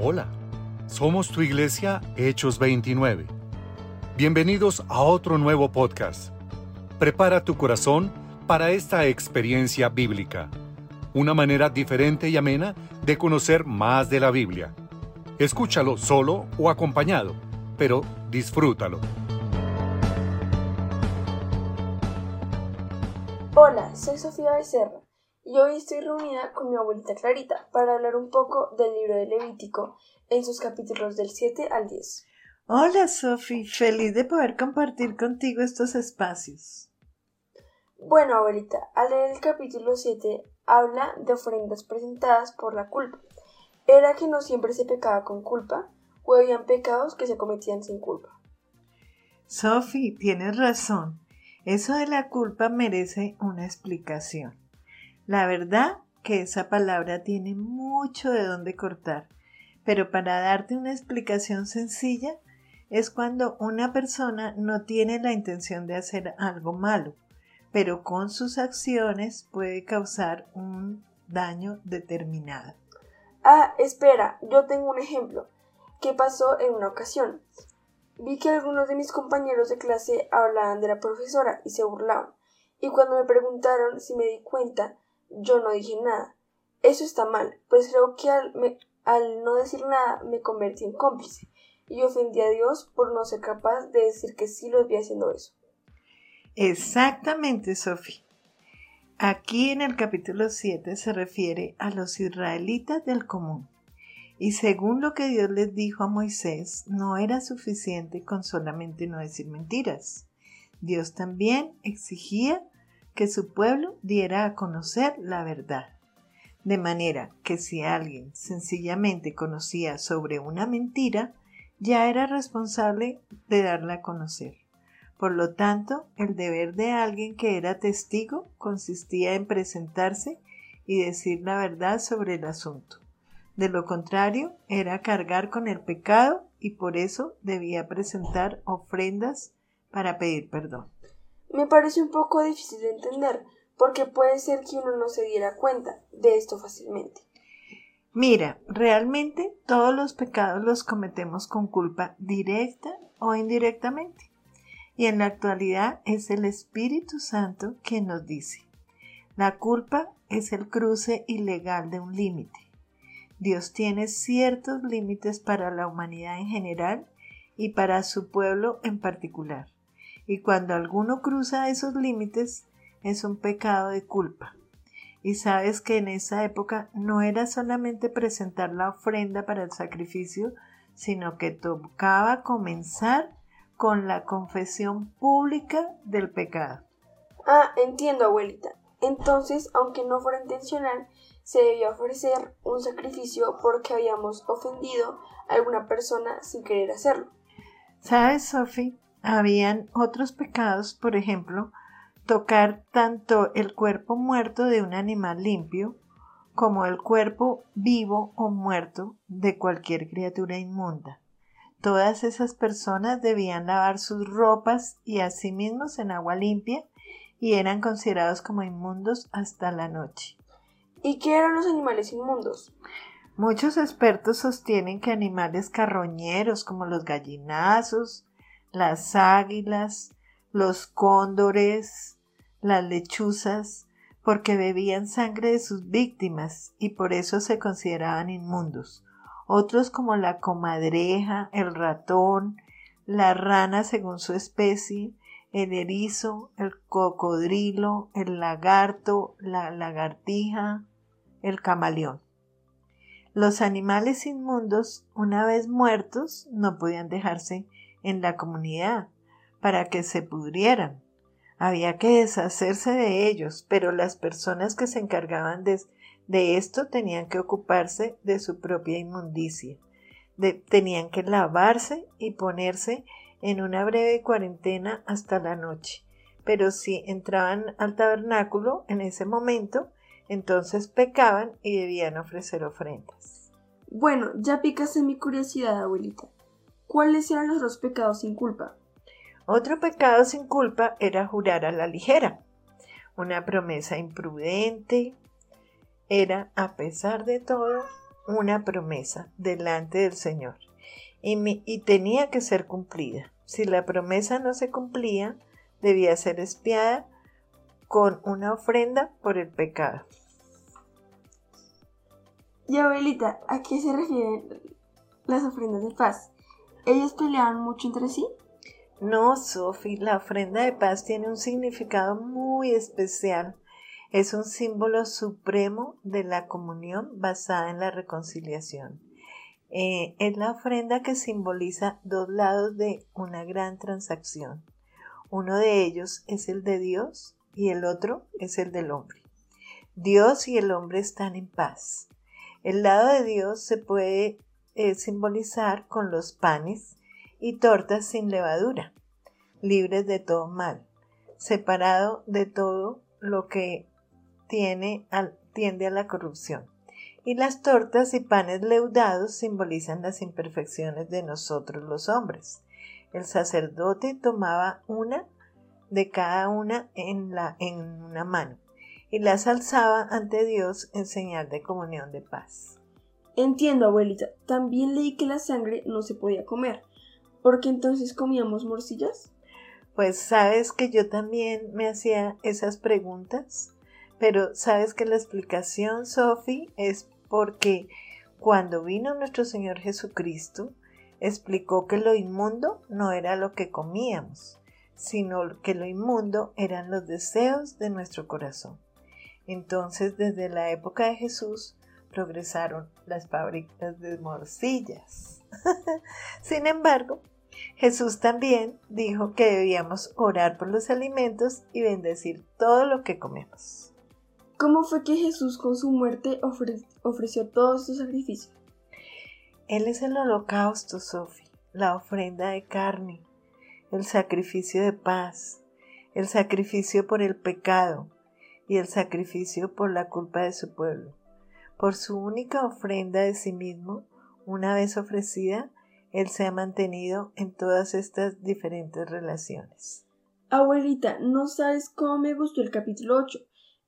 Hola, somos tu iglesia Hechos 29. Bienvenidos a otro nuevo podcast. Prepara tu corazón para esta experiencia bíblica, una manera diferente y amena de conocer más de la Biblia. Escúchalo solo o acompañado, pero disfrútalo. Hola, soy Sofía Becerra y hoy estoy reunida con mi abuelita Clarita para hablar un poco del libro de Levítico en sus capítulos del 7 al 10. Hola Sofi, feliz de poder compartir contigo estos espacios. Bueno, abuelita, al leer el capítulo 7 habla de ofrendas presentadas por la culpa. ¿Era que no siempre se pecaba con culpa o habían pecados que se cometían sin culpa? Sofi, tienes razón. Eso de la culpa merece una explicación. La verdad que esa palabra tiene mucho de dónde cortar, pero para darte una explicación sencilla es cuando una persona no tiene la intención de hacer algo malo, pero con sus acciones puede causar un daño determinado. Ah, espera, yo tengo un ejemplo. ¿Qué pasó en una ocasión? Vi que algunos de mis compañeros de clase hablaban de la profesora y se burlaban, y cuando me preguntaron si me di cuenta, yo no dije nada. Eso está mal, pues creo que al, no decir nada me convertí en cómplice y ofendí a Dios por no ser capaz de decir que sí lo vi haciendo eso. Exactamente, Sofía. Aquí en el capítulo 7 se refiere a los israelitas del común. Y según lo que Dios les dijo a Moisés, no era suficiente con solamente no decir mentiras. Dios también exigía que su pueblo diera a conocer la verdad. De manera que si alguien sencillamente conocía sobre una mentira, ya era responsable de darla a conocer. Por lo tanto, el deber de alguien que era testigo consistía en presentarse y decir la verdad sobre el asunto. De lo contrario, era cargar con el pecado y por eso debía presentar ofrendas para pedir perdón. Me parece un poco difícil de entender, porque puede ser que uno no se diera cuenta de esto fácilmente. Mira, realmente todos los pecados los cometemos con culpa directa o indirectamente. Y en la actualidad es el Espíritu Santo quien nos dice, la culpa es el cruce ilegal de un límite. Dios tiene ciertos límites para la humanidad en general y para su pueblo en particular y cuando alguno cruza esos límites es un pecado de culpa. Y sabes que en esa época no era solamente presentar la ofrenda para el sacrificio, sino que tocaba comenzar con la confesión pública del pecado. Ah, entiendo, abuelita. Entonces, aunque no fuera intencional, se debía ofrecer un sacrificio porque habíamos ofendido a alguna persona sin querer hacerlo. ¿Sabes, Sophie? Habían otros pecados, por ejemplo, tocar tanto el cuerpo muerto de un animal limpio como el cuerpo vivo o muerto de cualquier criatura inmunda. Todas esas personas debían lavar sus ropas y a sí mismos en agua limpia y eran considerados como inmundos hasta la noche. ¿Y qué eran los animales inmundos? Muchos expertos sostienen que animales carroñeros como los gallinazos, las águilas, los cóndores, las lechuzas, porque bebían sangre de sus víctimas y por eso se consideraban inmundos. Otros como la comadreja, el ratón, la rana según su especie, el erizo, el cocodrilo, el lagarto, la lagartija, el camaleón. Los animales inmundos, una vez muertos, no podían dejarse en la comunidad para que se pudrieran. Había que deshacerse de ellos, pero las personas que se encargaban de, esto tenían que ocuparse de su propia inmundicia. tenían que lavarse y ponerse en una breve cuarentena hasta la noche. Pero si entraban al tabernáculo en ese momento, entonces pecaban y debían ofrecer ofrendas. Bueno, ya picase mi curiosidad, abuelita. ¿Cuáles eran los dos pecados sin culpa? Otro pecado sin culpa era jurar a la ligera. Una promesa imprudente era, a pesar de todo, una promesa delante del Señor y, y tenía que ser cumplida. Si la promesa no se cumplía, debía ser espiada con una ofrenda por el pecado. Y abuelita, ¿a qué se refieren las ofrendas de paz? ¿Ellos peleaban mucho entre sí? No, Sophie, la ofrenda de paz tiene un significado muy especial. Es un símbolo supremo de la comunión basada en la reconciliación. Eh, es la ofrenda que simboliza dos lados de una gran transacción. Uno de ellos es el de Dios y el otro es el del hombre. Dios y el hombre están en paz. El lado de Dios se puede eh, simbolizar con los panes y tortas sin levadura, libres de todo mal, separado de todo lo que tiene tiende a la corrupción. Y las tortas y panes leudados simbolizan las imperfecciones de nosotros los hombres. El sacerdote tomaba una de cada una en, la, en una mano y las alzaba ante Dios en señal de comunión de paz. Entiendo, abuelita. También leí que la sangre no se podía comer. ¿Por qué entonces comíamos morcillas? Pues sabes que yo también me hacía esas preguntas, pero sabes que la explicación, Sophie, es porque cuando vino nuestro Señor Jesucristo, explicó que lo inmundo no era lo que comíamos, sino que lo inmundo eran los deseos de nuestro corazón. Entonces, desde la época de Jesús, progresaron las fábricas de morcillas. Sin embargo, Jesús también dijo que debíamos orar por los alimentos y bendecir todo lo que comemos. ¿Cómo fue que Jesús con su muerte ofreció todos sus sacrificios? Él es el holocausto, Sophie, la ofrenda de carne, el sacrificio de paz, el sacrificio por el pecado, y el sacrificio por la culpa de su pueblo. Por su única ofrenda de sí mismo, una vez ofrecida, Él se ha mantenido en todas estas diferentes relaciones. Abuelita, no sabes cómo me gustó el capítulo 8,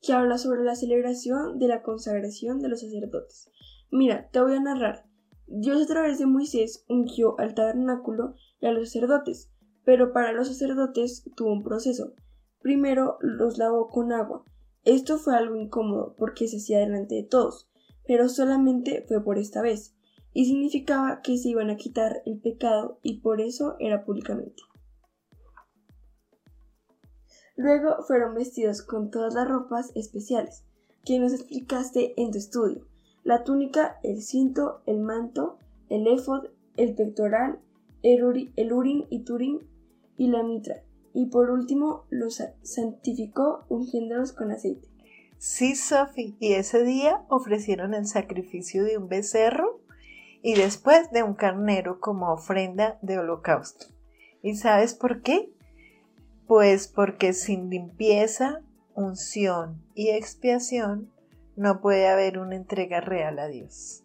que habla sobre la celebración de la consagración de los sacerdotes. Mira, te voy a narrar. Dios a través de Moisés ungió al tabernáculo y a los sacerdotes, pero para los sacerdotes tuvo un proceso. Primero los lavó con agua, esto fue algo incómodo porque se hacía delante de todos, pero solamente fue por esta vez, y significaba que se iban a quitar el pecado y por eso era públicamente. Luego fueron vestidos con todas las ropas especiales que nos explicaste en tu estudio. La túnica, el cinto, el manto, el éfod, el pectoral, el, el urín y turín y la mitra y por último los santificó ungiéndolos con aceite. Sí, Sophie, y ese día ofrecieron el sacrificio de un becerro y después de un carnero como ofrenda de holocausto. ¿Y sabes por qué? Pues porque sin limpieza, unción y expiación no puede haber una entrega real a Dios.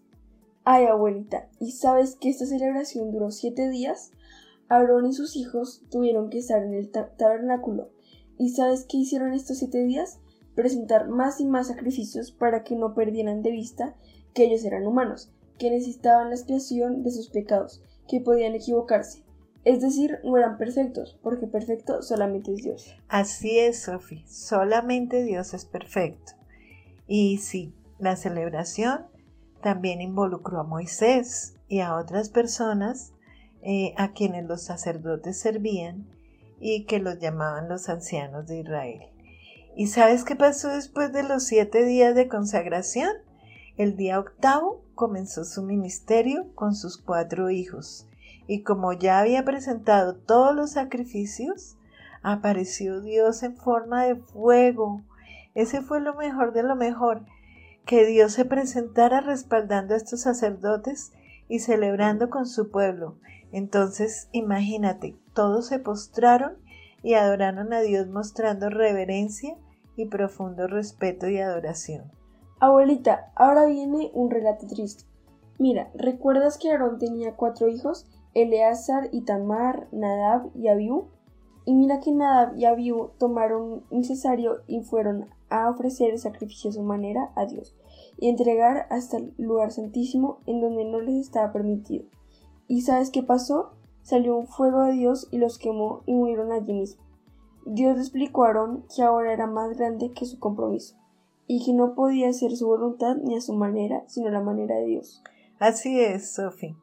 Ay, abuelita, ¿y sabes que esta celebración duró siete días? Aarón y sus hijos tuvieron que estar en el tabernáculo. ¿Y sabes qué hicieron estos siete días? Presentar más y más sacrificios para que no perdieran de vista que ellos eran humanos, que necesitaban la expiación de sus pecados, que podían equivocarse. Es decir, no eran perfectos, porque perfecto solamente es Dios. Así es, Sophie, solamente Dios es perfecto. Y sí, la celebración también involucró a Moisés y a otras personas eh, a quienes los sacerdotes servían y que los llamaban los ancianos de Israel. ¿Y sabes qué pasó después de los siete días de consagración? El día octavo comenzó su ministerio con sus cuatro hijos, y como ya había presentado todos los sacrificios, apareció Dios en forma de fuego. Ese fue lo mejor de lo mejor, que Dios se presentara respaldando a estos sacerdotes y celebrando con su pueblo, entonces, imagínate, todos se postraron y adoraron a Dios mostrando reverencia y profundo respeto y adoración. Abuelita, ahora viene un relato triste. Mira, ¿recuerdas que Aarón tenía cuatro hijos? Eleazar, Itamar, Nadab y Abiú. Y mira que Nadab y Abiú tomaron un cesario y fueron a ofrecer el sacrificio a su manera a Dios. y entregar hasta el lugar santísimo en donde no les estaba permitido. ¿Y sabes qué pasó? Salió un fuego de Dios y los quemó y murieron allí mismo. Dios le explicó a Aarón que ahora era más grande que su compromiso y que no podía hacer su voluntad ni a su manera, sino la manera de Dios. Así es, Sophie.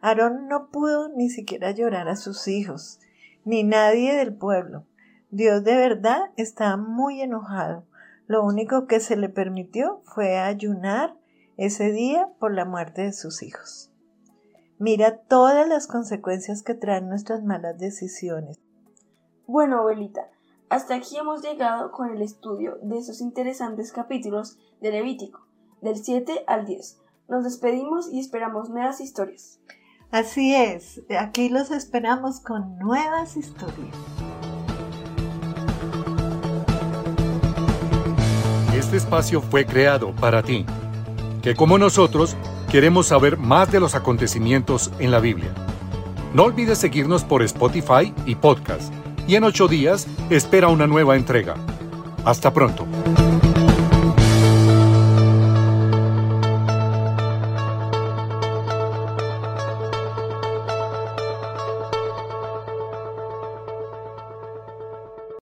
Aarón no pudo ni siquiera llorar a sus hijos, ni nadie del pueblo. Dios de verdad estaba muy enojado. Lo único que se le permitió fue ayunar ese día por la muerte de sus hijos. Mira todas las consecuencias que traen nuestras malas decisiones. Bueno, abuelita, hasta aquí hemos llegado con el estudio de esos interesantes capítulos de Levítico, del 7 al 10. Nos despedimos y esperamos nuevas historias. Así es, aquí los esperamos con nuevas historias. Este espacio fue creado para ti, que como nosotros queremos saber más de los acontecimientos en la Biblia. No olvides seguirnos por Spotify y podcast y en ocho días espera una nueva entrega. Hasta pronto.